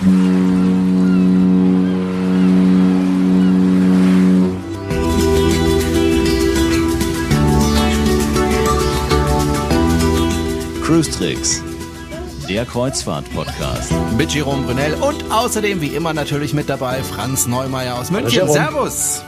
Cruise Tricks, der Kreuzfahrt-Podcast. Mit Jerome Brunel und außerdem wie immer natürlich mit dabei Franz Neumeier aus München. Servus.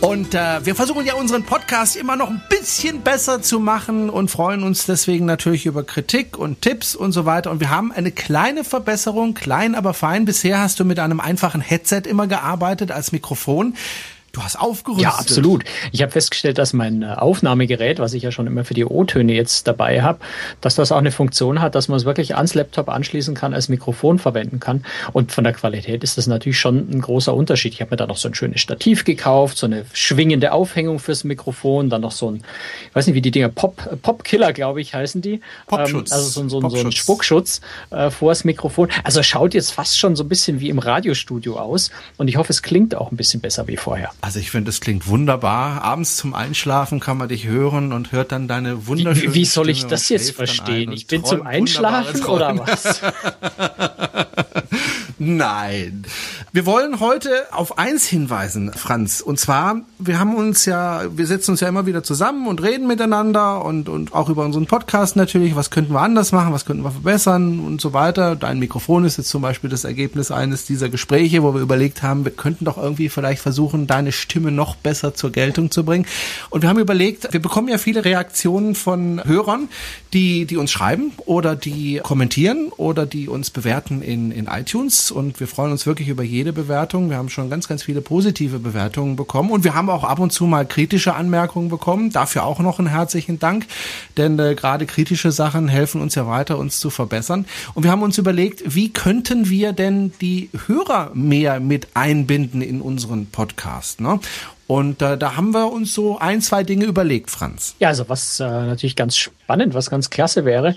Und äh, wir versuchen ja unseren Podcast immer noch ein bisschen besser zu machen und freuen uns deswegen natürlich über Kritik und Tipps und so weiter. Und wir haben eine kleine Verbesserung, klein aber fein. Bisher hast du mit einem einfachen Headset immer gearbeitet als Mikrofon. Du hast aufgerüstet. Ja, absolut. Ich habe festgestellt, dass mein äh, Aufnahmegerät, was ich ja schon immer für die O-Töne jetzt dabei habe, dass das auch eine Funktion hat, dass man es wirklich ans Laptop anschließen kann, als Mikrofon verwenden kann. Und von der Qualität ist das natürlich schon ein großer Unterschied. Ich habe mir da noch so ein schönes Stativ gekauft, so eine schwingende Aufhängung fürs Mikrofon, dann noch so ein, ich weiß nicht, wie die Dinger, Pop, Popkiller, glaube ich, heißen die. Popschutz. Ähm, also so, ein- so, ein- so ein Popschutz. Spuckschutz äh, vors Mikrofon. Also schaut jetzt fast schon so ein bisschen wie im Radiostudio aus. Und ich hoffe, es klingt auch ein bisschen besser wie vorher. Also ich finde, das klingt wunderbar. Abends zum Einschlafen kann man dich hören und hört dann deine wunderschöne Wie, wie soll ich Stimme das jetzt verstehen? Ich bin zum Einschlafen oder was? Nein. Wir wollen heute auf eins hinweisen, Franz. Und zwar, wir haben uns ja, wir setzen uns ja immer wieder zusammen und reden miteinander und, und auch über unseren Podcast natürlich. Was könnten wir anders machen? Was könnten wir verbessern und so weiter? Dein Mikrofon ist jetzt zum Beispiel das Ergebnis eines dieser Gespräche, wo wir überlegt haben, wir könnten doch irgendwie vielleicht versuchen, deine Stimme noch besser zur Geltung zu bringen. Und wir haben überlegt, wir bekommen ja viele Reaktionen von Hörern, die, die uns schreiben oder die kommentieren oder die uns bewerten in, in iTunes. Und wir freuen uns wirklich über jede Bewertung. Wir haben schon ganz, ganz viele positive Bewertungen bekommen. Und wir haben auch ab und zu mal kritische Anmerkungen bekommen. Dafür auch noch einen herzlichen Dank. Denn äh, gerade kritische Sachen helfen uns ja weiter, uns zu verbessern. Und wir haben uns überlegt, wie könnten wir denn die Hörer mehr mit einbinden in unseren Podcast? Ne? Und äh, da haben wir uns so ein, zwei Dinge überlegt, Franz. Ja, also was äh, natürlich ganz spannend, was ganz klasse wäre,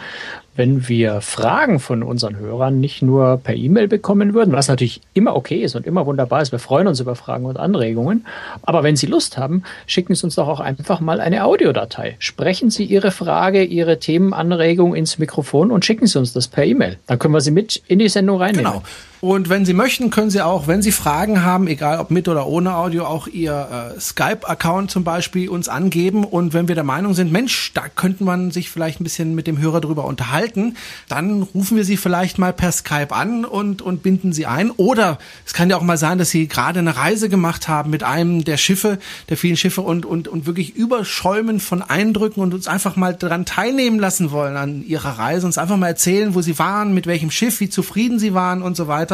wenn wir Fragen von unseren Hörern nicht nur per E-Mail bekommen würden, was natürlich immer okay ist und immer wunderbar ist. Wir freuen uns über Fragen und Anregungen. Aber wenn Sie Lust haben, schicken Sie uns doch auch einfach mal eine Audiodatei. Sprechen Sie Ihre Frage, Ihre Themenanregung ins Mikrofon und schicken Sie uns das per E-Mail. Dann können wir sie mit in die Sendung reinnehmen. Genau. Und wenn Sie möchten, können Sie auch, wenn Sie Fragen haben, egal ob mit oder ohne Audio, auch Ihr äh, Skype-Account zum Beispiel uns angeben. Und wenn wir der Meinung sind, Mensch, da könnte man sich vielleicht ein bisschen mit dem Hörer drüber unterhalten, dann rufen wir Sie vielleicht mal per Skype an und, und binden Sie ein. Oder es kann ja auch mal sein, dass Sie gerade eine Reise gemacht haben mit einem der Schiffe, der vielen Schiffe und, und, und wirklich überschäumen von Eindrücken und uns einfach mal daran teilnehmen lassen wollen an Ihrer Reise, uns einfach mal erzählen, wo Sie waren, mit welchem Schiff, wie zufrieden Sie waren und so weiter,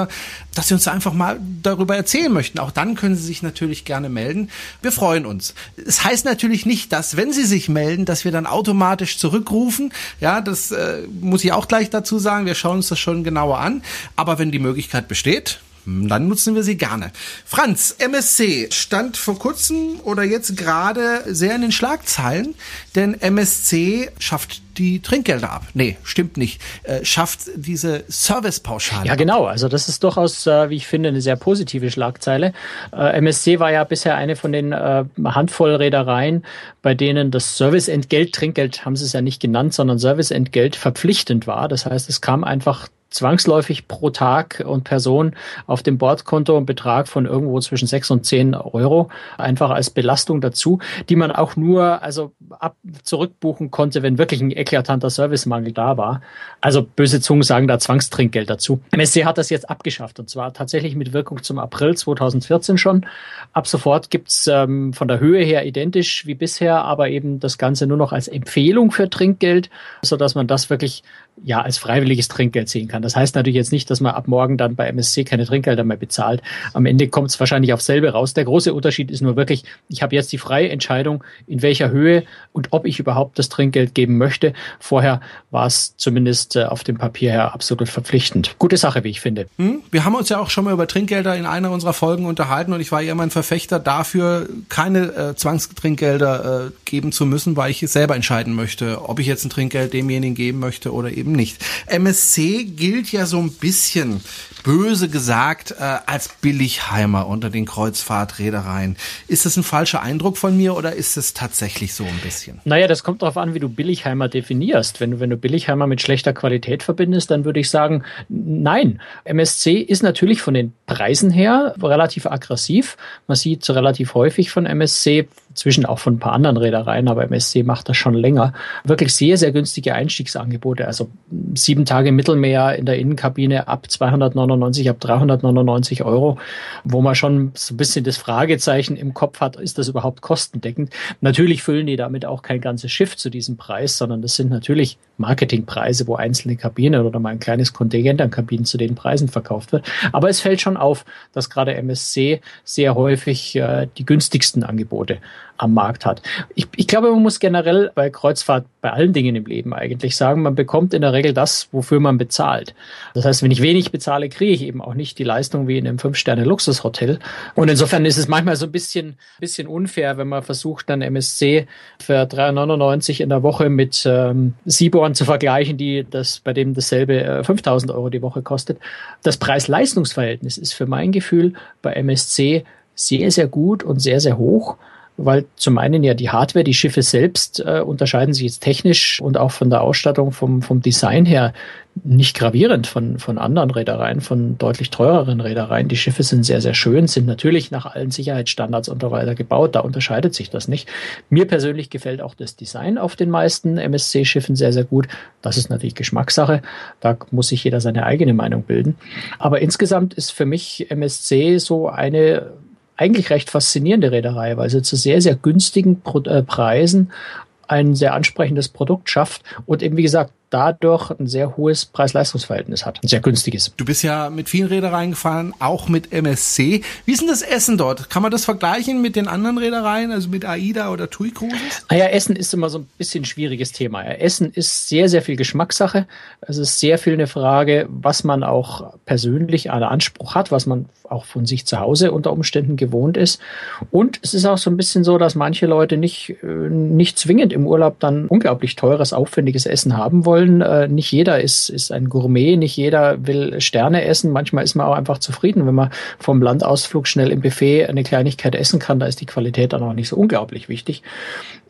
dass Sie uns einfach mal darüber erzählen möchten. Auch dann können Sie sich natürlich gerne melden. Wir freuen uns. Es heißt natürlich nicht, dass wenn Sie sich melden, dass wir dann automatisch zurückrufen. Ja, das äh, muss ich auch gleich dazu sagen. Wir schauen uns das schon genauer an. Aber wenn die Möglichkeit besteht, dann nutzen wir sie gerne. Franz, MSC stand vor kurzem oder jetzt gerade sehr in den Schlagzeilen, denn MSC schafft die Trinkgelder ab. Nee, stimmt nicht. Äh, schafft diese Servicepauschale. Ja, genau. Also das ist durchaus, äh, wie ich finde, eine sehr positive Schlagzeile. Äh, MSC war ja bisher eine von den äh, Handvoll Reedereien, bei denen das Serviceentgelt, Trinkgeld haben sie es ja nicht genannt, sondern Serviceentgelt verpflichtend war. Das heißt, es kam einfach zwangsläufig pro Tag und Person auf dem Bordkonto ein Betrag von irgendwo zwischen sechs und zehn Euro einfach als Belastung dazu, die man auch nur also ab zurückbuchen konnte, wenn wirklich ein eklatanter Servicemangel da war. Also böse Zungen sagen da Zwangstrinkgeld dazu. MSC hat das jetzt abgeschafft und zwar tatsächlich mit Wirkung zum April 2014 schon. Ab sofort gibt's ähm, von der Höhe her identisch wie bisher, aber eben das Ganze nur noch als Empfehlung für Trinkgeld, so dass man das wirklich ja als freiwilliges Trinkgeld sehen kann. Das heißt natürlich jetzt nicht, dass man ab morgen dann bei MSC keine Trinkgelder mehr bezahlt. Am Ende kommt es wahrscheinlich auf selbe raus. Der große Unterschied ist nur wirklich, ich habe jetzt die freie Entscheidung, in welcher Höhe und ob ich überhaupt das Trinkgeld geben möchte. Vorher war es zumindest äh, auf dem Papier her absolut verpflichtend. Gute Sache, wie ich finde. Hm? Wir haben uns ja auch schon mal über Trinkgelder in einer unserer Folgen unterhalten und ich war ja immer ein Verfechter dafür, keine äh, Zwangstrinkgelder äh, geben zu müssen, weil ich selber entscheiden möchte, ob ich jetzt ein Trinkgeld demjenigen geben möchte oder eben nicht. MSC gilt gilt ja so ein bisschen, böse gesagt, äh, als Billigheimer unter den Kreuzfahrtreedereien. Ist das ein falscher Eindruck von mir oder ist es tatsächlich so ein bisschen? Naja, das kommt darauf an, wie du Billigheimer definierst. Wenn du, wenn du Billigheimer mit schlechter Qualität verbindest, dann würde ich sagen, nein. MSC ist natürlich von den Preisen her relativ aggressiv. Man sieht relativ häufig von MSC zwischen auch von ein paar anderen Reedereien, aber MSC macht das schon länger. Wirklich sehr, sehr günstige Einstiegsangebote. Also sieben Tage Mittelmeer in der Innenkabine ab 299, ab 399 Euro, wo man schon so ein bisschen das Fragezeichen im Kopf hat, ist das überhaupt kostendeckend? Natürlich füllen die damit auch kein ganzes Schiff zu diesem Preis, sondern das sind natürlich Marketingpreise, wo einzelne Kabinen oder mal ein kleines Kontingent an Kabinen zu den Preisen verkauft wird. Aber es fällt schon auf, dass gerade MSC sehr häufig äh, die günstigsten Angebote am Markt hat. Ich, ich glaube, man muss generell bei Kreuzfahrt, bei allen Dingen im Leben eigentlich sagen, man bekommt in der Regel das, wofür man bezahlt. Das heißt, wenn ich wenig bezahle, kriege ich eben auch nicht die Leistung wie in einem Fünf-Sterne-Luxushotel. Und insofern ist es manchmal so ein bisschen, bisschen unfair, wenn man versucht, dann MSC für 3,99 in der Woche mit ähm, Seaborn zu vergleichen, die das, bei dem dasselbe äh, 5000 Euro die Woche kostet. Das Preis-Leistungs-Verhältnis ist für mein Gefühl bei MSC sehr, sehr gut und sehr, sehr hoch weil zum einen ja die Hardware, die Schiffe selbst äh, unterscheiden sich jetzt technisch und auch von der Ausstattung, vom, vom Design her nicht gravierend von, von anderen Reedereien, von deutlich teureren Reedereien. Die Schiffe sind sehr, sehr schön, sind natürlich nach allen Sicherheitsstandards und so weiter gebaut. Da unterscheidet sich das nicht. Mir persönlich gefällt auch das Design auf den meisten MSC-Schiffen sehr, sehr gut. Das ist natürlich Geschmackssache. Da muss sich jeder seine eigene Meinung bilden. Aber insgesamt ist für mich MSC so eine eigentlich recht faszinierende Reederei, weil sie zu sehr, sehr günstigen äh, Preisen ein sehr ansprechendes Produkt schafft. Und eben, wie gesagt, dadurch ein sehr hohes Preis-Leistungs-Verhältnis hat. Ein sehr günstiges. Du bist ja mit vielen Reedereien gefahren, auch mit MSC. Wie ist denn das Essen dort? Kann man das vergleichen mit den anderen Reedereien, also mit AIDA oder TUI Cruises? Ah ja, Essen ist immer so ein bisschen schwieriges Thema. Essen ist sehr, sehr viel Geschmackssache. Es ist sehr viel eine Frage, was man auch persönlich an Anspruch hat, was man auch von sich zu Hause unter Umständen gewohnt ist. Und es ist auch so ein bisschen so, dass manche Leute nicht, äh, nicht zwingend im Urlaub dann unglaublich teures, aufwendiges Essen haben wollen wollen. Äh, nicht jeder ist, ist ein Gourmet, nicht jeder will Sterne essen. Manchmal ist man auch einfach zufrieden, wenn man vom Landausflug schnell im Buffet eine Kleinigkeit essen kann. Da ist die Qualität dann auch nicht so unglaublich wichtig.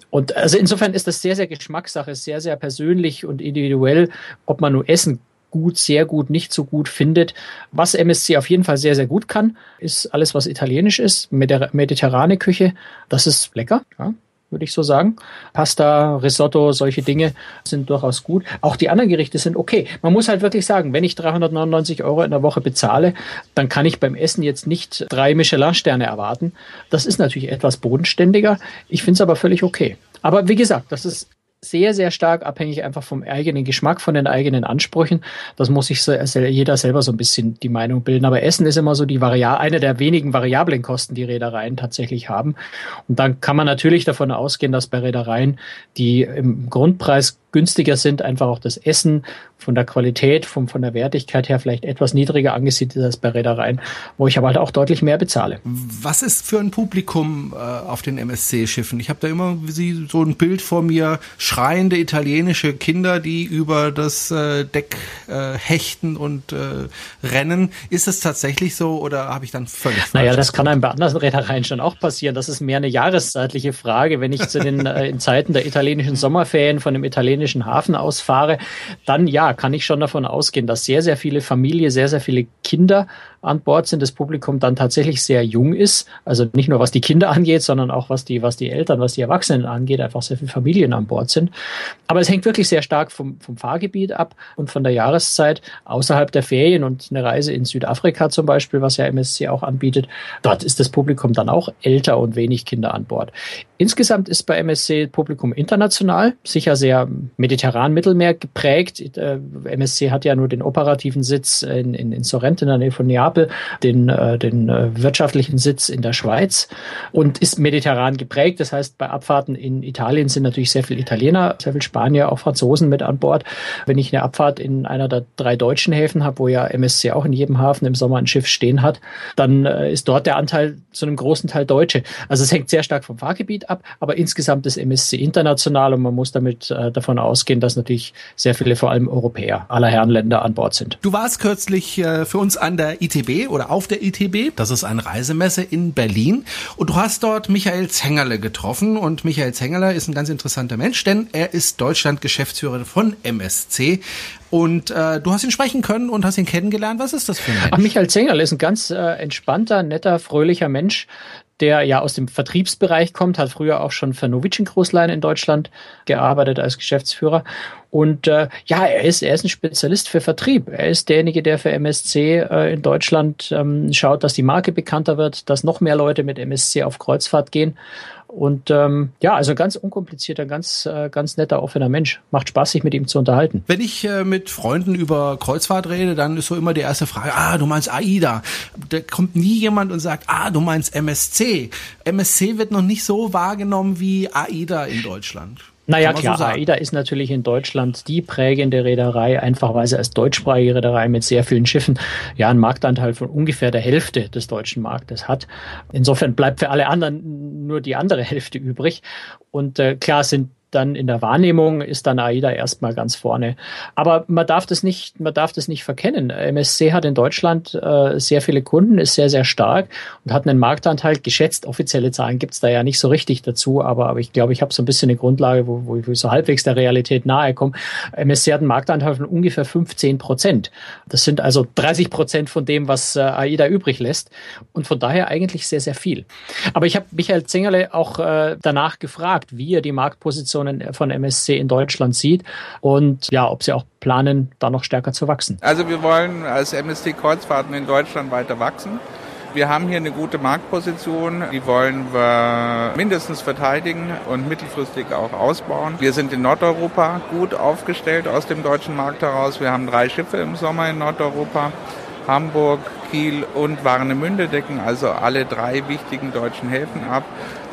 Und also insofern ist das sehr, sehr Geschmackssache, sehr, sehr persönlich und individuell, ob man nur Essen gut, sehr gut, nicht so gut findet. Was MSC auf jeden Fall sehr, sehr gut kann, ist alles, was italienisch ist, mediterrane Küche. Das ist lecker. Ja würde ich so sagen. Pasta, Risotto, solche Dinge sind durchaus gut. Auch die anderen Gerichte sind okay. Man muss halt wirklich sagen, wenn ich 399 Euro in der Woche bezahle, dann kann ich beim Essen jetzt nicht drei Michelin-Sterne erwarten. Das ist natürlich etwas bodenständiger. Ich finde es aber völlig okay. Aber wie gesagt, das ist sehr, sehr stark abhängig einfach vom eigenen Geschmack, von den eigenen Ansprüchen. Das muss sich so, jeder selber so ein bisschen die Meinung bilden. Aber Essen ist immer so die Variable, eine der wenigen variablen Kosten, die Reedereien tatsächlich haben. Und dann kann man natürlich davon ausgehen, dass bei Reedereien, die im Grundpreis günstiger sind, einfach auch das Essen von der Qualität, vom, von der Wertigkeit her vielleicht etwas niedriger angesiedelt als bei Reedereien, wo ich aber halt auch deutlich mehr bezahle. Was ist für ein Publikum äh, auf den MSC-Schiffen? Ich habe da immer Sie so ein Bild vor mir, schreiende italienische Kinder, die über das äh, Deck äh, hechten und äh, rennen. Ist es tatsächlich so oder habe ich dann völlig falsch? Naja, das kann einem bei anderen Reedereien schon auch passieren. Das ist mehr eine jahreszeitliche Frage. Wenn ich zu den äh, in Zeiten der italienischen Sommerferien von dem italienischen Hafen ausfahre, dann ja, kann ich schon davon ausgehen, dass sehr, sehr viele Familien, sehr, sehr viele Kinder an Bord sind, das Publikum dann tatsächlich sehr jung ist. Also nicht nur was die Kinder angeht, sondern auch was die, was die Eltern, was die Erwachsenen angeht, einfach sehr viele Familien an Bord sind. Aber es hängt wirklich sehr stark vom, vom Fahrgebiet ab und von der Jahreszeit außerhalb der Ferien und eine Reise in Südafrika zum Beispiel, was ja MSC auch anbietet. Dort ist das Publikum dann auch älter und wenig Kinder an Bord. Insgesamt ist bei MSC Publikum international, sicher sehr mediterran Mittelmeer geprägt. Äh, MSC hat ja nur den operativen Sitz in, in, in Sorrento in der Nähe von Neapel, den, äh, den äh, wirtschaftlichen Sitz in der Schweiz und ist mediterran geprägt. Das heißt, bei Abfahrten in Italien sind natürlich sehr viele Italiener, sehr viele Spanier, auch Franzosen mit an Bord. Wenn ich eine Abfahrt in einer der drei deutschen Häfen habe, wo ja MSC auch in jedem Hafen im Sommer ein Schiff stehen hat, dann äh, ist dort der Anteil zu einem großen Teil Deutsche. Also es hängt sehr stark vom Fahrgebiet ab, aber insgesamt ist MSC international und man muss damit davon ausgehen, dass natürlich sehr viele, vor allem Europäer, aller Herrenländer an Bord sind. Du warst kürzlich für uns an der ITB oder auf der ITB, das ist eine Reisemesse in Berlin und du hast dort Michael Zengerle getroffen und Michael Zengerle ist ein ganz interessanter Mensch, denn er ist Deutschland Geschäftsführer von MSC. Und äh, du hast ihn sprechen können und hast ihn kennengelernt. Was ist das für ein Mensch? Michael Zengerle ist ein ganz äh, entspannter, netter, fröhlicher Mensch, der ja aus dem Vertriebsbereich kommt, hat früher auch schon für Novicin Großlein in Deutschland gearbeitet als Geschäftsführer. Und äh, ja, er ist, er ist ein Spezialist für Vertrieb. Er ist derjenige, der für MSC äh, in Deutschland ähm, schaut, dass die Marke bekannter wird, dass noch mehr Leute mit MSC auf Kreuzfahrt gehen. Und ähm, ja, also ganz unkomplizierter, ganz, äh, ganz netter, offener Mensch. Macht Spaß, sich mit ihm zu unterhalten. Wenn ich äh, mit Freunden über Kreuzfahrt rede, dann ist so immer die erste Frage, ah, du meinst AIDA. Da kommt nie jemand und sagt, ah, du meinst MSC. MSC wird noch nicht so wahrgenommen wie AIDA in Deutschland. Naja, klar, so AIDA ist natürlich in Deutschland die prägende Reederei, einfach weil sie als deutschsprachige Reederei mit sehr vielen Schiffen ja einen Marktanteil von ungefähr der Hälfte des deutschen Marktes hat. Insofern bleibt für alle anderen nur die andere Hälfte übrig. Und äh, klar sind dann in der Wahrnehmung ist dann AIDA erstmal ganz vorne. Aber man darf das nicht, man darf das nicht verkennen. MSC hat in Deutschland äh, sehr viele Kunden, ist sehr, sehr stark und hat einen Marktanteil geschätzt. Offizielle Zahlen gibt's da ja nicht so richtig dazu, aber, aber ich glaube, ich habe so ein bisschen eine Grundlage, wo, wo ich so halbwegs der Realität nahe komme. MSC hat einen Marktanteil von ungefähr 15 Prozent. Das sind also 30 Prozent von dem, was äh, AIDA übrig lässt und von daher eigentlich sehr, sehr viel. Aber ich habe Michael Zingerle auch äh, danach gefragt, wie er die Marktposition Positionen von MSC in Deutschland sieht und ja, ob sie auch planen, da noch stärker zu wachsen. Also wir wollen als MSC Kreuzfahrten in Deutschland weiter wachsen. Wir haben hier eine gute Marktposition, die wollen wir mindestens verteidigen und mittelfristig auch ausbauen. Wir sind in Nordeuropa gut aufgestellt aus dem deutschen Markt heraus. Wir haben drei Schiffe im Sommer in Nordeuropa. Hamburg, Kiel und Warnemünde decken also alle drei wichtigen deutschen Häfen ab.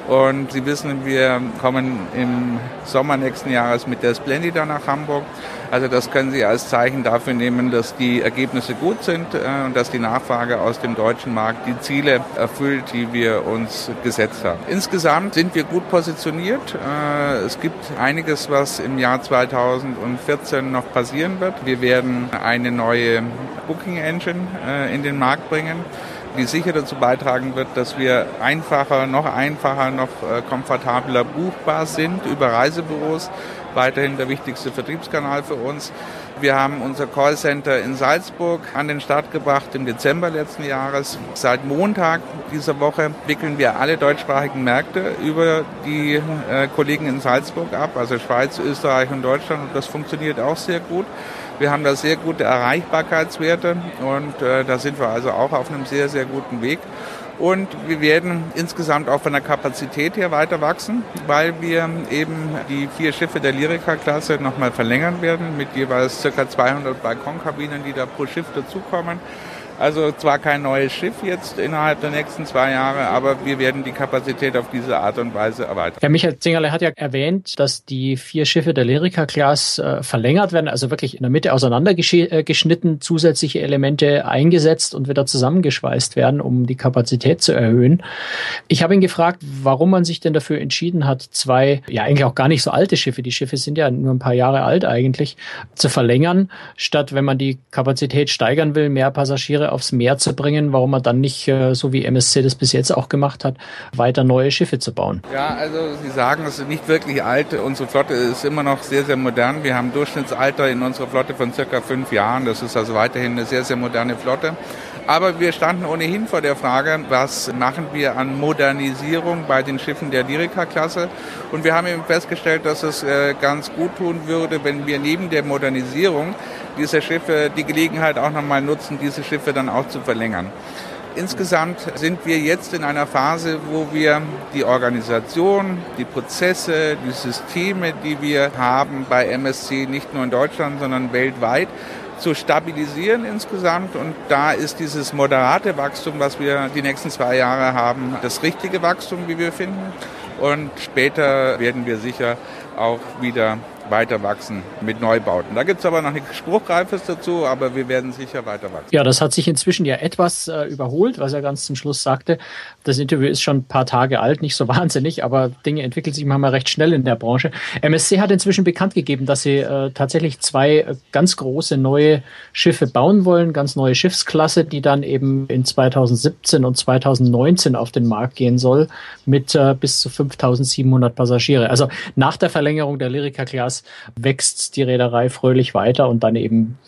Und Sie wissen, wir kommen im Sommer nächsten Jahres mit der Splendida nach Hamburg. Also das können Sie als Zeichen dafür nehmen, dass die Ergebnisse gut sind äh, und dass die Nachfrage aus dem deutschen Markt die Ziele erfüllt, die wir uns gesetzt haben. Insgesamt sind wir gut positioniert. Äh, es gibt einiges, was im Jahr 2014 noch passieren wird. Wir werden eine neue Booking Engine äh, in den Markt bringen die sicher dazu beitragen wird, dass wir einfacher, noch einfacher, noch äh, komfortabler buchbar sind über Reisebüros. Weiterhin der wichtigste Vertriebskanal für uns. Wir haben unser Callcenter in Salzburg an den Start gebracht im Dezember letzten Jahres. Seit Montag dieser Woche wickeln wir alle deutschsprachigen Märkte über die äh, Kollegen in Salzburg ab, also Schweiz, Österreich und Deutschland. Und das funktioniert auch sehr gut. Wir haben da sehr gute Erreichbarkeitswerte und äh, da sind wir also auch auf einem sehr, sehr guten Weg. Und wir werden insgesamt auch von der Kapazität her weiter wachsen, weil wir eben die vier Schiffe der Lyrica-Klasse nochmal verlängern werden mit jeweils ca. 200 Balkonkabinen, die da pro Schiff dazukommen. Also zwar kein neues Schiff jetzt innerhalb der nächsten zwei Jahre, aber wir werden die Kapazität auf diese Art und Weise erweitern. Herr Michael Zingerle hat ja erwähnt, dass die vier Schiffe der Lyrica-Class äh, verlängert werden, also wirklich in der Mitte auseinandergeschnitten, zusätzliche Elemente eingesetzt und wieder zusammengeschweißt werden, um die Kapazität zu erhöhen. Ich habe ihn gefragt, warum man sich denn dafür entschieden hat, zwei, ja eigentlich auch gar nicht so alte Schiffe, die Schiffe sind ja nur ein paar Jahre alt eigentlich, zu verlängern, statt wenn man die Kapazität steigern will, mehr Passagiere Tiere aufs Meer zu bringen, warum man dann nicht, äh, so wie MSC das bis jetzt auch gemacht hat, weiter neue Schiffe zu bauen. Ja, also Sie sagen, es ist nicht wirklich alt. Unsere Flotte ist immer noch sehr, sehr modern. Wir haben Durchschnittsalter in unserer Flotte von circa fünf Jahren. Das ist also weiterhin eine sehr, sehr moderne Flotte. Aber wir standen ohnehin vor der Frage, was machen wir an Modernisierung bei den Schiffen der Lyrica-Klasse. Und wir haben eben festgestellt, dass es äh, ganz gut tun würde, wenn wir neben der Modernisierung dieser Schiffe die Gelegenheit auch nochmal nutzen, diese Schiffe dann auch zu verlängern. Insgesamt sind wir jetzt in einer Phase, wo wir die Organisation, die Prozesse, die Systeme, die wir haben bei MSC nicht nur in Deutschland, sondern weltweit, zu stabilisieren insgesamt. Und da ist dieses moderate Wachstum, was wir die nächsten zwei Jahre haben, das richtige Wachstum, wie wir finden. Und später werden wir sicher auch wieder weiter wachsen mit Neubauten. Da gibt es aber noch nichts Spruchreifes dazu, aber wir werden sicher weiter wachsen. Ja, das hat sich inzwischen ja etwas äh, überholt, was er ganz zum Schluss sagte. Das Interview ist schon ein paar Tage alt, nicht so wahnsinnig, aber Dinge entwickeln sich manchmal recht schnell in der Branche. MSC hat inzwischen bekannt gegeben, dass sie äh, tatsächlich zwei äh, ganz große neue Schiffe bauen wollen, ganz neue Schiffsklasse, die dann eben in 2017 und 2019 auf den Markt gehen soll mit äh, bis zu 5700 Passagiere. Also nach der Verlängerung der Lyrica Das wächst die Reederei fröhlich weiter und dann eben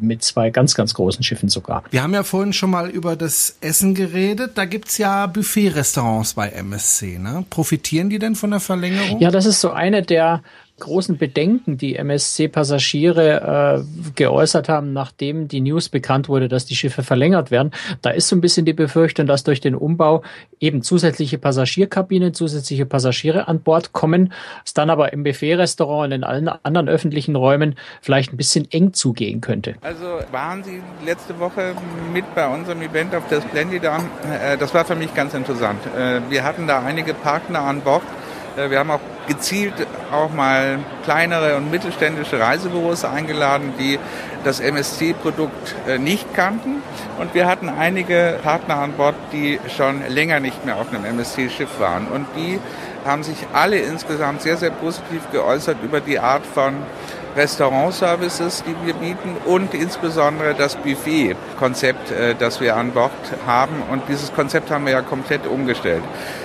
mit zwei ganz, ganz großen Schiffen sogar. Wir haben ja vorhin schon mal über das Essen geredet. Da gibt es ja Buffet-Restaurants bei MSC. Ne? Profitieren die denn von der Verlängerung? Ja, das ist so eine der großen Bedenken, die MSC-Passagiere äh, geäußert haben, nachdem die News bekannt wurde, dass die Schiffe verlängert werden. Da ist so ein bisschen die Befürchtung, dass durch den Umbau eben zusätzliche Passagierkabinen, zusätzliche Passagiere an Bord kommen, es dann aber im Buffet-Restaurant und in allen anderen öffentlichen Räumen vielleicht ein bisschen eng zugehen könnte. Also waren Sie letzte Woche mit bei unserem Event auf der Splendida? Äh, das war für mich ganz interessant. Äh, wir hatten da einige Partner an Bord, wir haben auch gezielt auch mal kleinere und mittelständische Reisebüros eingeladen, die das MSC-Produkt äh, nicht kannten. Und wir hatten einige Partner an Bord, die schon länger nicht mehr auf einem MSC-Schiff waren. Und die haben sich alle insgesamt sehr, sehr positiv geäußert über die Art von Restaurantservices, die wir bieten und insbesondere das Buffet-Konzept, äh, das wir an Bord haben. Und dieses Konzept haben wir ja komplett umgestellt.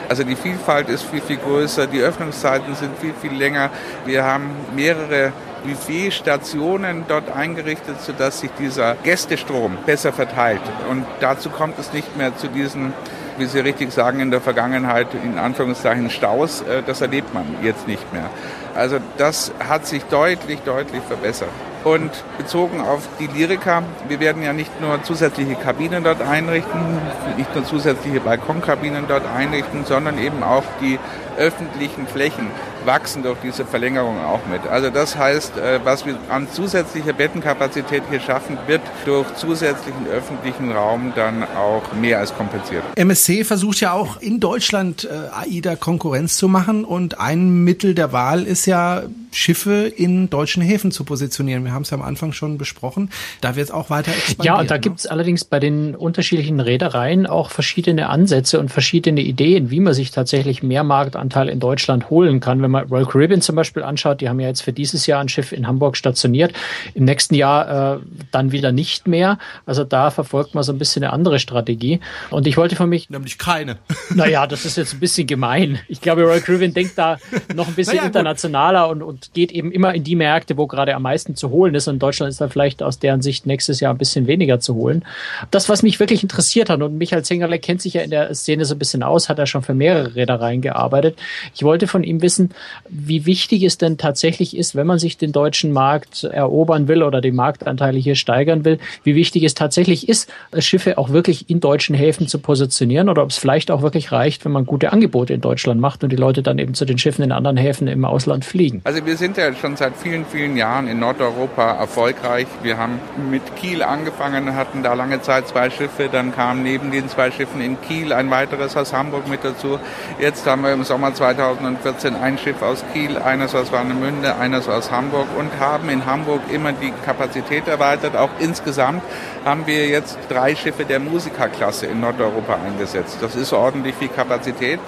Also die Vielfalt ist viel, viel größer, die Öffnungszeiten sind viel, viel länger. Wir haben mehrere Buffetstationen dort eingerichtet, sodass sich dieser Gästestrom besser verteilt. Und dazu kommt es nicht mehr zu diesen wie Sie richtig sagen, in der Vergangenheit in Anführungszeichen Staus. Äh, das erlebt man jetzt nicht mehr. Also das hat sich deutlich, deutlich verbessert. Und bezogen auf die Lyrica, wir werden ja nicht nur zusätzliche Kabinen dort einrichten, nicht nur zusätzliche Balkonkabinen dort einrichten, sondern eben auch die öffentlichen Flächen wachsen durch diese Verlängerung auch mit. Also das heißt, äh, was wir an zusätzlicher Bettenkapazität hier schaffen, wird durch zusätzlichen öffentlichen Raum dann auch mehr als kompensiert. MSC versucht ja auch in Deutschland äh, AIDA Konkurrenz zu machen und ein Mittel der Wahl ist ja Schiffe in deutschen Häfen zu positionieren. Wir haben es ja am Anfang schon besprochen. Da wird es auch weiter expandieren. Ja, und da ne? gibt es allerdings bei den unterschiedlichen Reedereien auch verschiedene Ansätze und verschiedene Ideen, wie man sich tatsächlich mehr Marktanteil in Deutschland holen kann. Wenn man Royal Caribbean zum Beispiel anschaut, die haben ja jetzt für dieses Jahr ein Schiff in Hamburg stationiert, im nächsten Jahr äh, dann wieder nicht mehr. Also da verfolgt man so ein bisschen eine andere Strategie. Und ich wollte von mich... Nämlich keine. Naja, das ist jetzt ein bisschen gemein. Ich glaube, Royal Caribbean denkt da noch ein bisschen naja, internationaler und, und geht eben immer in die Märkte, wo gerade am meisten zu holen ist. Und Deutschland ist da vielleicht aus deren Sicht nächstes Jahr ein bisschen weniger zu holen. Das, was mich wirklich interessiert hat, und Michael Zingerle kennt sich ja in der Szene so ein bisschen aus, hat er schon für mehrere Reedereien gearbeitet. Ich wollte von ihm wissen, wie wichtig es denn tatsächlich ist, wenn man sich den deutschen Markt erobern will oder die Marktanteile hier steigern will, wie wichtig es tatsächlich ist, Schiffe auch wirklich in deutschen Häfen zu positionieren oder ob es vielleicht auch wirklich reicht, wenn man gute Angebote in Deutschland macht und die Leute dann eben zu den Schiffen in anderen Häfen im Ausland fliegen. Also wir sind ja schon seit vielen, vielen Jahren in Nordeuropa erfolgreich. Wir haben mit Kiel angefangen, hatten da lange Zeit zwei Schiffe, dann kam neben den zwei Schiffen in Kiel ein weiteres aus Hamburg mit dazu. Jetzt haben wir im Sommer 2014 ein Schiff aus Kiel, eines aus Warnemünde, eines aus Hamburg und haben in Hamburg immer die Kapazität erweitert. Auch insgesamt haben wir jetzt drei Schiffe der Musikerklasse in Nordeuropa eingesetzt. Das ist ordentlich viel Kapazität,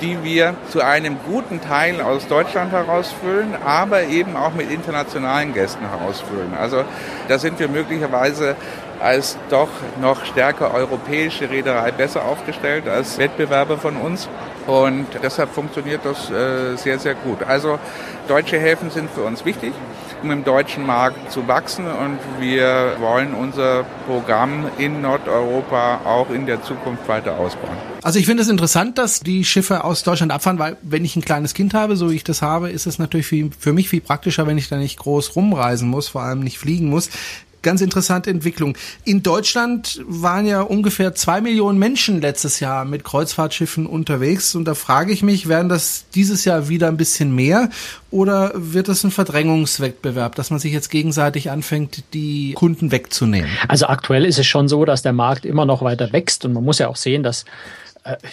die wir zu einem guten Teil aus Deutschland herausfüllen, aber eben auch mit internationalen Gästen herausfüllen. Also da sind wir möglicherweise als doch noch stärker europäische Reederei besser aufgestellt als Wettbewerber von uns. Und deshalb funktioniert das äh, sehr, sehr gut. Also deutsche Häfen sind für uns wichtig, um im deutschen Markt zu wachsen. Und wir wollen unser Programm in Nordeuropa auch in der Zukunft weiter ausbauen. Also ich finde es interessant, dass die Schiffe aus Deutschland abfahren, weil wenn ich ein kleines Kind habe, so wie ich das habe, ist es natürlich viel, für mich viel praktischer, wenn ich da nicht groß rumreisen muss, vor allem nicht fliegen muss ganz interessante Entwicklung. In Deutschland waren ja ungefähr zwei Millionen Menschen letztes Jahr mit Kreuzfahrtschiffen unterwegs. Und da frage ich mich, werden das dieses Jahr wieder ein bisschen mehr oder wird es ein Verdrängungswettbewerb, dass man sich jetzt gegenseitig anfängt, die Kunden wegzunehmen? Also aktuell ist es schon so, dass der Markt immer noch weiter wächst und man muss ja auch sehen, dass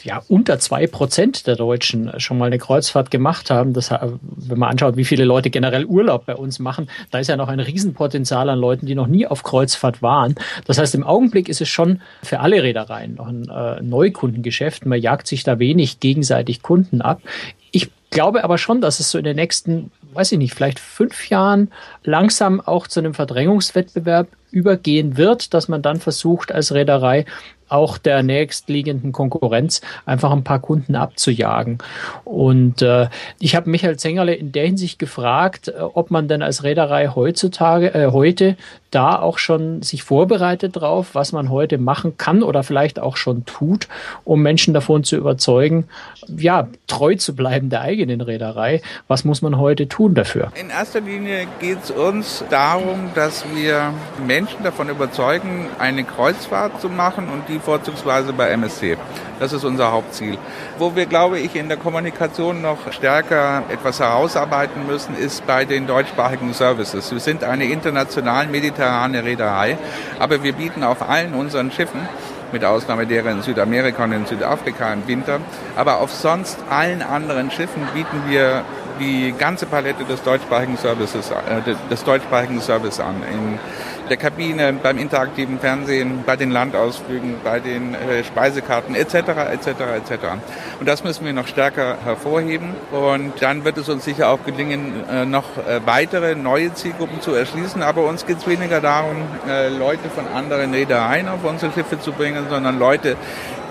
ja, unter zwei Prozent der Deutschen schon mal eine Kreuzfahrt gemacht haben. Das, wenn man anschaut, wie viele Leute generell Urlaub bei uns machen, da ist ja noch ein Riesenpotenzial an Leuten, die noch nie auf Kreuzfahrt waren. Das heißt, im Augenblick ist es schon für alle Reedereien noch ein äh, Neukundengeschäft. Man jagt sich da wenig gegenseitig Kunden ab. Ich glaube aber schon, dass es so in den nächsten, weiß ich nicht, vielleicht fünf Jahren langsam auch zu einem Verdrängungswettbewerb übergehen wird, dass man dann versucht, als Reederei auch der nächstliegenden Konkurrenz einfach ein paar Kunden abzujagen. Und äh, ich habe Michael Zengerle in der Hinsicht gefragt, äh, ob man denn als Reederei heutzutage, äh, heute da auch schon sich vorbereitet drauf, was man heute machen kann oder vielleicht auch schon tut, um Menschen davon zu überzeugen, ja, treu zu bleiben der eigenen Reederei. Was muss man heute tun dafür? In erster Linie geht es uns darum, dass wir Menschen davon überzeugen, eine Kreuzfahrt zu machen und die vorzugsweise bei MSC. Das ist unser Hauptziel. Wo wir, glaube ich, in der Kommunikation noch stärker etwas herausarbeiten müssen, ist bei den deutschsprachigen Services. Wir sind eine international mediterrane Reederei, aber wir bieten auf allen unseren Schiffen mit Ausnahme derer in Südamerika und in Südafrika im Winter. Aber auf sonst allen anderen Schiffen bieten wir die ganze Palette des deutschsprachigen Services, äh, des deutschsprachigen Service an. In der Kabine, beim interaktiven Fernsehen, bei den Landausflügen, bei den äh, Speisekarten etc. etc. etc. Und das müssen wir noch stärker hervorheben und dann wird es uns sicher auch gelingen, äh, noch äh, weitere neue Zielgruppen zu erschließen. Aber uns geht es weniger darum, äh, Leute von anderen Reedereien auf unsere Schiffe zu bringen, sondern Leute,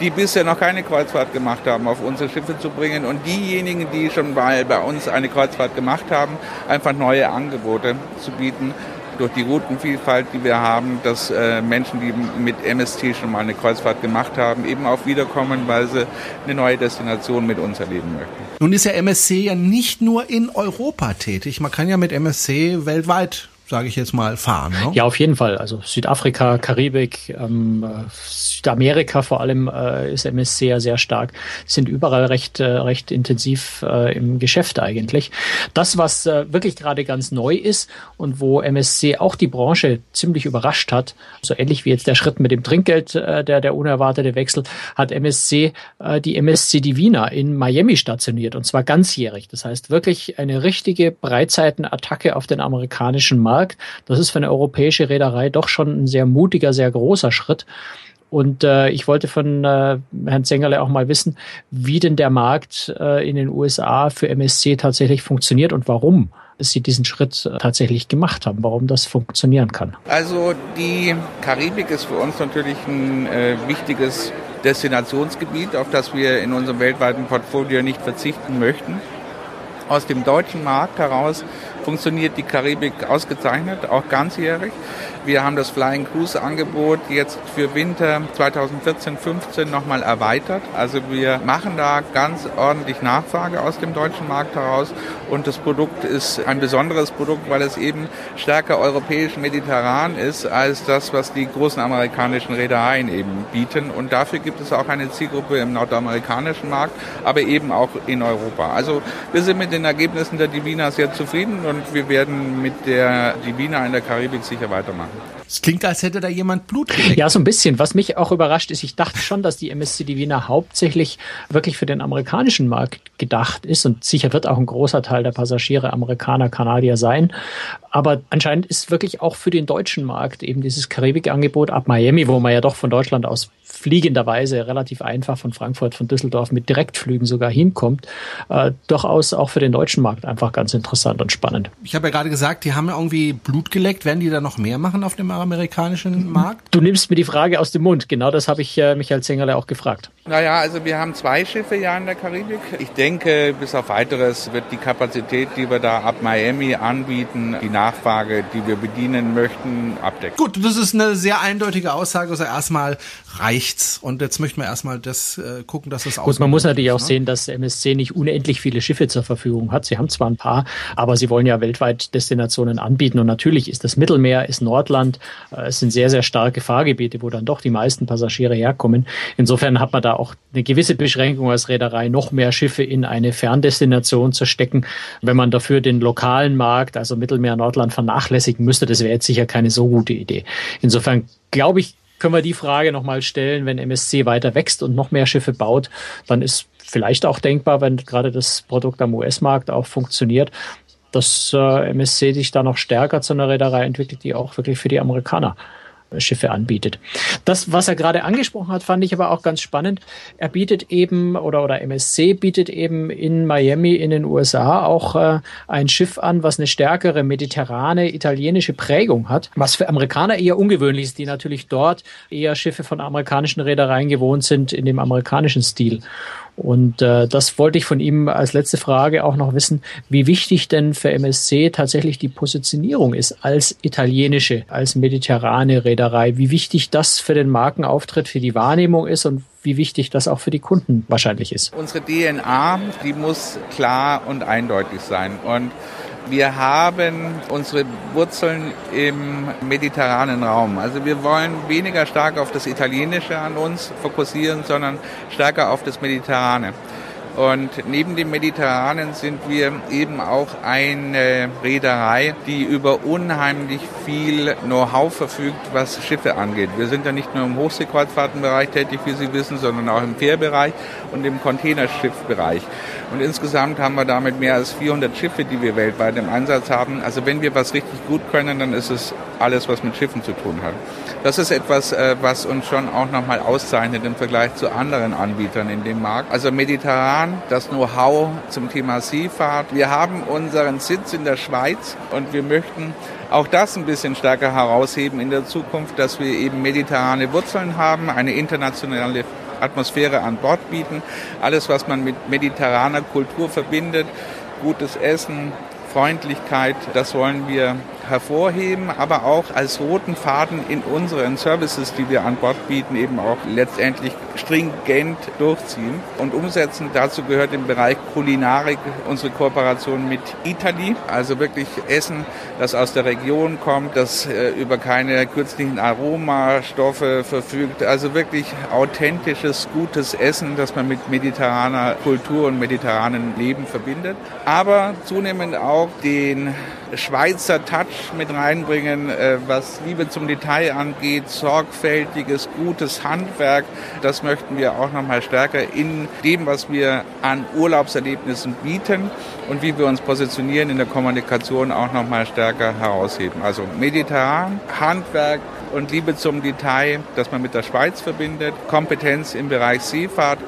die bisher noch keine Kreuzfahrt gemacht haben, auf unsere Schiffe zu bringen und diejenigen, die schon mal bei uns eine Kreuzfahrt gemacht haben, einfach neue Angebote zu bieten durch die Routenvielfalt, die wir haben, dass äh, Menschen, die mit MST schon mal eine Kreuzfahrt gemacht haben, eben auch wiederkommen, weil sie eine neue Destination mit uns erleben möchten. Nun ist ja MSC ja nicht nur in Europa tätig. Man kann ja mit MSC weltweit sage ich jetzt mal, fahren. Ne? Ja, auf jeden Fall. Also Südafrika, Karibik, ähm, Südamerika vor allem äh, ist MSC ja sehr stark, sind überall recht, äh, recht intensiv äh, im Geschäft eigentlich. Das, was äh, wirklich gerade ganz neu ist und wo MSC auch die Branche ziemlich überrascht hat, so ähnlich wie jetzt der Schritt mit dem Trinkgeld, äh, der, der unerwartete Wechsel, hat MSC äh, die MSC Divina in Miami stationiert und zwar ganzjährig. Das heißt wirklich eine richtige Breitseitenattacke auf den amerikanischen Markt Markt. Das ist für eine europäische Reederei doch schon ein sehr mutiger, sehr großer Schritt. Und äh, ich wollte von äh, Herrn Zengerle auch mal wissen, wie denn der Markt äh, in den USA für MSC tatsächlich funktioniert und warum Sie diesen Schritt äh, tatsächlich gemacht haben, warum das funktionieren kann. Also die Karibik ist für uns natürlich ein äh, wichtiges Destinationsgebiet, auf das wir in unserem weltweiten Portfolio nicht verzichten möchten. Aus dem deutschen Markt heraus funktioniert die Karibik ausgezeichnet, auch ganzjährig. Wir haben das Flying Cruise Angebot jetzt für Winter 2014-15 nochmal erweitert. Also wir machen da ganz ordentlich Nachfrage aus dem deutschen Markt heraus und das Produkt ist ein besonderes Produkt, weil es eben stärker europäisch-mediterran ist als das, was die großen amerikanischen Reedereien eben bieten. Und dafür gibt es auch eine Zielgruppe im nordamerikanischen Markt, aber eben auch in Europa. Also wir sind mit den Ergebnissen der Divina sehr zufrieden und wir werden mit der Divina in der Karibik sicher weitermachen. Es klingt, als hätte da jemand Blut geleckt. Ja, so ein bisschen. Was mich auch überrascht ist, ich dachte schon, dass die MSC Divina hauptsächlich wirklich für den amerikanischen Markt gedacht ist und sicher wird auch ein großer Teil der Passagiere Amerikaner, Kanadier sein. Aber anscheinend ist wirklich auch für den deutschen Markt eben dieses Karibikangebot ab Miami, wo man ja doch von Deutschland aus fliegenderweise relativ einfach von Frankfurt, von Düsseldorf mit Direktflügen sogar hinkommt, äh, durchaus auch für den deutschen Markt einfach ganz interessant und spannend. Ich habe ja gerade gesagt, die haben ja irgendwie Blut geleckt. Werden die da noch mehr machen auf dem amerikanischen Markt? Du nimmst mir die Frage aus dem Mund. Genau das habe ich äh, Michael Zengerle auch gefragt. Naja, also wir haben zwei Schiffe ja in der Karibik. Ich denke, bis auf weiteres wird die Kapazität, die wir da ab Miami anbieten, die Nachfrage, die wir bedienen möchten, abdecken. Gut, das ist eine sehr eindeutige Aussage. Also erstmal reicht's. Und jetzt möchten wir erstmal das äh, gucken, dass das Gut, man muss natürlich auch ne? sehen, dass MSC nicht unendlich viele Schiffe zur Verfügung hat. Sie haben zwar ein paar, aber sie wollen ja weltweit Destinationen anbieten. Und natürlich ist das Mittelmeer, ist Nordland, äh, es sind sehr, sehr starke Fahrgebiete, wo dann doch die meisten Passagiere herkommen. Insofern hat man da auch eine gewisse Beschränkung als Reederei, noch mehr Schiffe in eine Ferndestination zu stecken. Wenn man dafür den lokalen Markt, also Mittelmeer, Nordland, vernachlässigen müsste, das wäre jetzt sicher keine so gute Idee. Insofern glaube ich, können wir die Frage nochmal stellen, wenn MSC weiter wächst und noch mehr Schiffe baut, dann ist vielleicht auch denkbar, wenn gerade das Produkt am US-Markt auch funktioniert, dass äh, MSC sich da noch stärker zu einer Reederei entwickelt, die auch wirklich für die Amerikaner Schiffe anbietet. Das, was er gerade angesprochen hat, fand ich aber auch ganz spannend. Er bietet eben oder, oder MSC bietet eben in Miami in den USA auch äh, ein Schiff an, was eine stärkere mediterrane italienische Prägung hat, was für Amerikaner eher ungewöhnlich ist, die natürlich dort eher Schiffe von amerikanischen Reedereien gewohnt sind in dem amerikanischen Stil. Und äh, das wollte ich von ihm als letzte Frage auch noch wissen, wie wichtig denn für MSC tatsächlich die Positionierung ist als italienische, als mediterrane Reederei, wie wichtig das für den Markenauftritt, für die Wahrnehmung ist und wie wichtig das auch für die Kunden wahrscheinlich ist. Unsere DNA, die muss klar und eindeutig sein. Und wir haben unsere Wurzeln im mediterranen Raum. Also wir wollen weniger stark auf das Italienische an uns fokussieren, sondern stärker auf das Mediterrane. Und neben dem Mediterranen sind wir eben auch eine Reederei, die über unheimlich viel Know-how verfügt, was Schiffe angeht. Wir sind ja nicht nur im Hochseekreuzfahrtenbereich tätig, wie Sie wissen, sondern auch im Fährbereich und im Containerschiffbereich. Und insgesamt haben wir damit mehr als 400 Schiffe, die wir weltweit im Einsatz haben. Also wenn wir was richtig gut können, dann ist es alles, was mit Schiffen zu tun hat. Das ist etwas, äh, was uns schon auch nochmal auszeichnet im Vergleich zu anderen Anbietern in dem Markt. Also mediterran, das Know-how zum Thema Seefahrt. Wir haben unseren Sitz in der Schweiz und wir möchten auch das ein bisschen stärker herausheben in der Zukunft, dass wir eben mediterrane Wurzeln haben, eine internationale Atmosphäre an Bord bieten. Alles, was man mit mediterraner Kultur verbindet, gutes Essen, Freundlichkeit, das wollen wir hervorheben, aber auch als roten Faden in unseren Services, die wir an Bord bieten, eben auch letztendlich stringent durchziehen und umsetzen. Dazu gehört im Bereich Kulinarik unsere Kooperation mit Italy, also wirklich Essen, das aus der Region kommt, das äh, über keine künstlichen Aromastoffe verfügt, also wirklich authentisches, gutes Essen, das man mit mediterraner Kultur und mediterranem Leben verbindet, aber zunehmend auch den Schweizer Touch mit reinbringen, äh, was Liebe zum Detail angeht, sorgfältiges, gutes Handwerk. Das möchten wir auch nochmal stärker in dem, was wir an Urlaubserlebnissen bieten und wie wir uns positionieren in der Kommunikation auch nochmal stärker herausheben. Also mediterran, Handwerk, und Liebe zum Detail, das man mit der Schweiz verbindet, Kompetenz im Bereich Seefahrt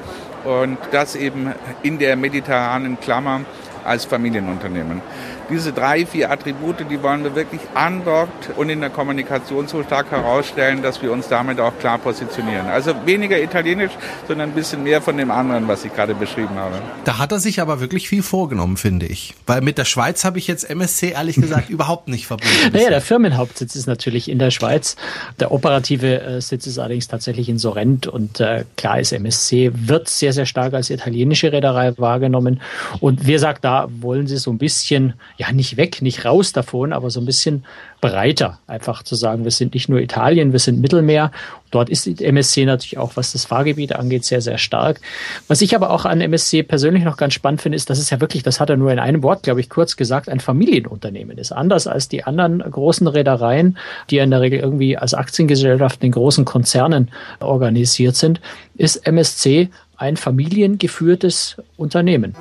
und das eben in der mediterranen Klammer als Familienunternehmen diese drei, vier Attribute, die wollen wir wirklich an Bord und in der Kommunikation so stark herausstellen, dass wir uns damit auch klar positionieren. Also weniger italienisch, sondern ein bisschen mehr von dem anderen, was ich gerade beschrieben habe. Da hat er sich aber wirklich viel vorgenommen, finde ich. Weil mit der Schweiz habe ich jetzt MSC ehrlich gesagt überhaupt nicht verbunden. Naja, der Firmenhauptsitz ist natürlich in der Schweiz. Der operative äh, Sitz ist allerdings tatsächlich in Sorrent und äh, klar ist, MSC wird sehr, sehr stark als italienische Reederei wahrgenommen. Und wir sagt, da wollen sie so ein bisschen ja nicht weg, nicht raus davon, aber so ein bisschen breiter. Einfach zu sagen, wir sind nicht nur Italien, wir sind Mittelmeer. Dort ist die MSC natürlich auch, was das Fahrgebiet angeht, sehr, sehr stark. Was ich aber auch an MSC persönlich noch ganz spannend finde, ist, dass es ja wirklich, das hat er nur in einem Wort, glaube ich, kurz gesagt, ein Familienunternehmen ist. Anders als die anderen großen Reedereien, die ja in der Regel irgendwie als Aktiengesellschaften in großen Konzernen organisiert sind, ist MSC ein familiengeführtes Unternehmen.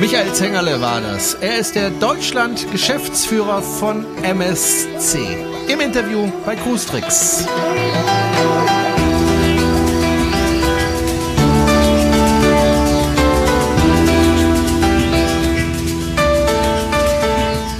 Michael Zengerle war das. Er ist der Deutschland-Geschäftsführer von MSC. Im Interview bei Cruistrix.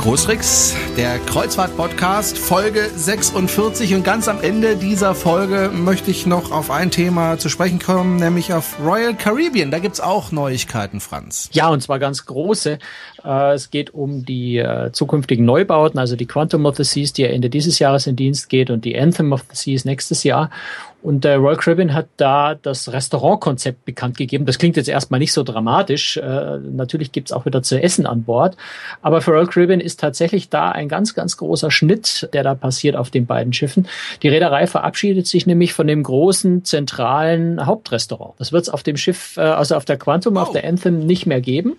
Großrix, der Kreuzfahrt-Podcast, Folge 46. Und ganz am Ende dieser Folge möchte ich noch auf ein Thema zu sprechen kommen, nämlich auf Royal Caribbean. Da gibt's auch Neuigkeiten, Franz. Ja, und zwar ganz große. Äh, es geht um die äh, zukünftigen Neubauten, also die Quantum of the Seas, die Ende dieses Jahres in Dienst geht und die Anthem of the Seas nächstes Jahr. Und der Royal Caribbean hat da das Restaurantkonzept bekannt gegeben. Das klingt jetzt erstmal nicht so dramatisch. Äh, natürlich gibt's auch wieder zu essen an Bord. Aber für Royal Caribbean ist tatsächlich da ein ganz, ganz großer Schnitt, der da passiert auf den beiden Schiffen. Die Reederei verabschiedet sich nämlich von dem großen zentralen Hauptrestaurant. Das wird's auf dem Schiff, äh, also auf der Quantum, oh. auf der Anthem nicht mehr geben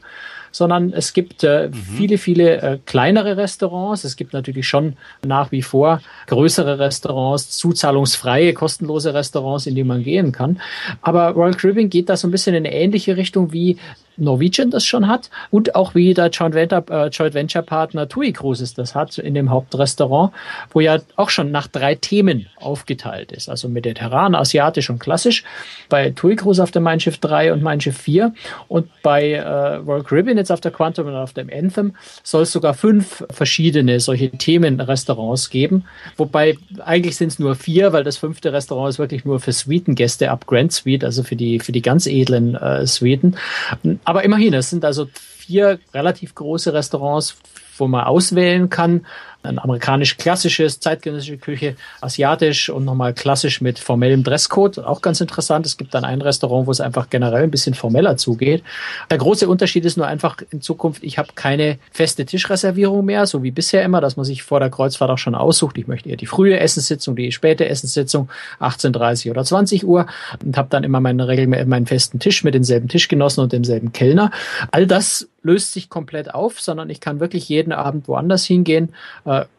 sondern es gibt äh, mhm. viele, viele äh, kleinere Restaurants. Es gibt natürlich schon nach wie vor größere Restaurants, zuzahlungsfreie, kostenlose Restaurants, in die man gehen kann. Aber Royal Caribbean geht da so ein bisschen in eine ähnliche Richtung wie Norwegian das schon hat und auch wie der Joint Venture, äh, Joint Venture Partner TUI Cruises das hat in dem Hauptrestaurant, wo ja auch schon nach drei Themen aufgeteilt ist, also mediterran, asiatisch und klassisch. Bei TUI Cruises auf der Mein Schiff 3 und Mein Schiff 4 und bei äh, Royal Caribbean jetzt auf der Quantum und auf dem Anthem soll es sogar fünf verschiedene solche Themenrestaurants geben, wobei eigentlich sind es nur vier, weil das fünfte Restaurant ist wirklich nur für Suitengäste ab Grand Suite, also für die für die ganz edlen äh, Suiten. Aber immerhin, es sind also vier relativ große Restaurants, wo man auswählen kann ein amerikanisch klassisches, zeitgenössische Küche, asiatisch und nochmal klassisch mit formellem Dresscode. Auch ganz interessant. Es gibt dann ein Restaurant, wo es einfach generell ein bisschen formeller zugeht. Der große Unterschied ist nur einfach in Zukunft, ich habe keine feste Tischreservierung mehr, so wie bisher immer, dass man sich vor der Kreuzfahrt auch schon aussucht. Ich möchte eher die frühe Essenssitzung, die späte Essenssitzung, 18.30 oder 20 Uhr und habe dann immer meinen, Regel, meinen festen Tisch mit denselben Tischgenossen und demselben Kellner. All das löst sich komplett auf, sondern ich kann wirklich jeden Abend woanders hingehen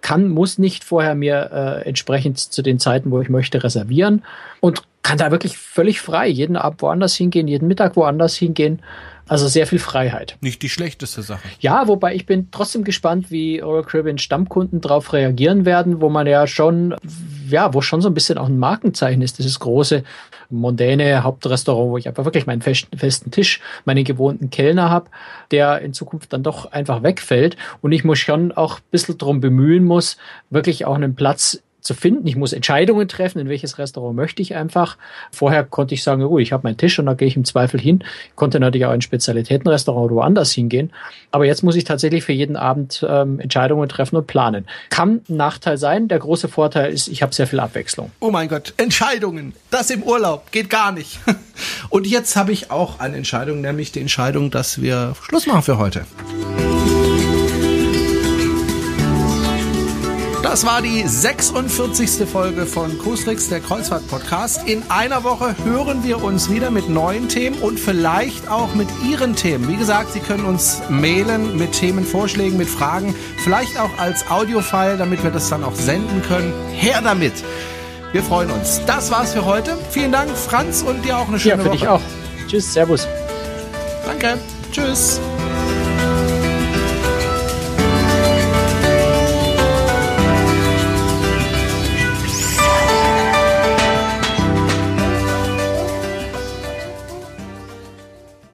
kann, muss nicht vorher mir äh, entsprechend zu den Zeiten, wo ich möchte, reservieren. Und kann da wirklich völlig frei jeden Abend woanders hingehen, jeden Mittag woanders hingehen. Also sehr viel Freiheit. Nicht die schlechteste Sache. Ja, wobei ich bin trotzdem gespannt, wie Royal Caribbean Stammkunden darauf reagieren werden, wo man ja schon, ja, wo schon so ein bisschen auch ein Markenzeichen ist, dieses große, mondäne Hauptrestaurant, wo ich einfach wirklich meinen festen Tisch, meinen gewohnten Kellner habe, der in Zukunft dann doch einfach wegfällt. Und ich muss schon auch ein bisschen drum bemühen muss, wirklich auch einen Platz zu finden. Ich muss Entscheidungen treffen, in welches Restaurant möchte ich einfach. Vorher konnte ich sagen, oh, ich habe meinen Tisch und da gehe ich im Zweifel hin. Ich konnte natürlich auch in Spezialitätenrestaurant oder woanders hingehen. Aber jetzt muss ich tatsächlich für jeden Abend ähm, Entscheidungen treffen und planen. Kann ein Nachteil sein. Der große Vorteil ist, ich habe sehr viel Abwechslung. Oh mein Gott, Entscheidungen. Das im Urlaub geht gar nicht. Und jetzt habe ich auch eine Entscheidung, nämlich die Entscheidung, dass wir Schluss machen für heute. Das war die 46. Folge von Kusrix, der Kreuzfahrt-Podcast. In einer Woche hören wir uns wieder mit neuen Themen und vielleicht auch mit Ihren Themen. Wie gesagt, Sie können uns mailen mit Themenvorschlägen, mit Fragen, vielleicht auch als Audiofile, damit wir das dann auch senden können. Her damit! Wir freuen uns. Das war's für heute. Vielen Dank, Franz, und dir auch eine schöne Woche. Ja, für Woche. dich auch. Tschüss, Servus. Danke. Tschüss.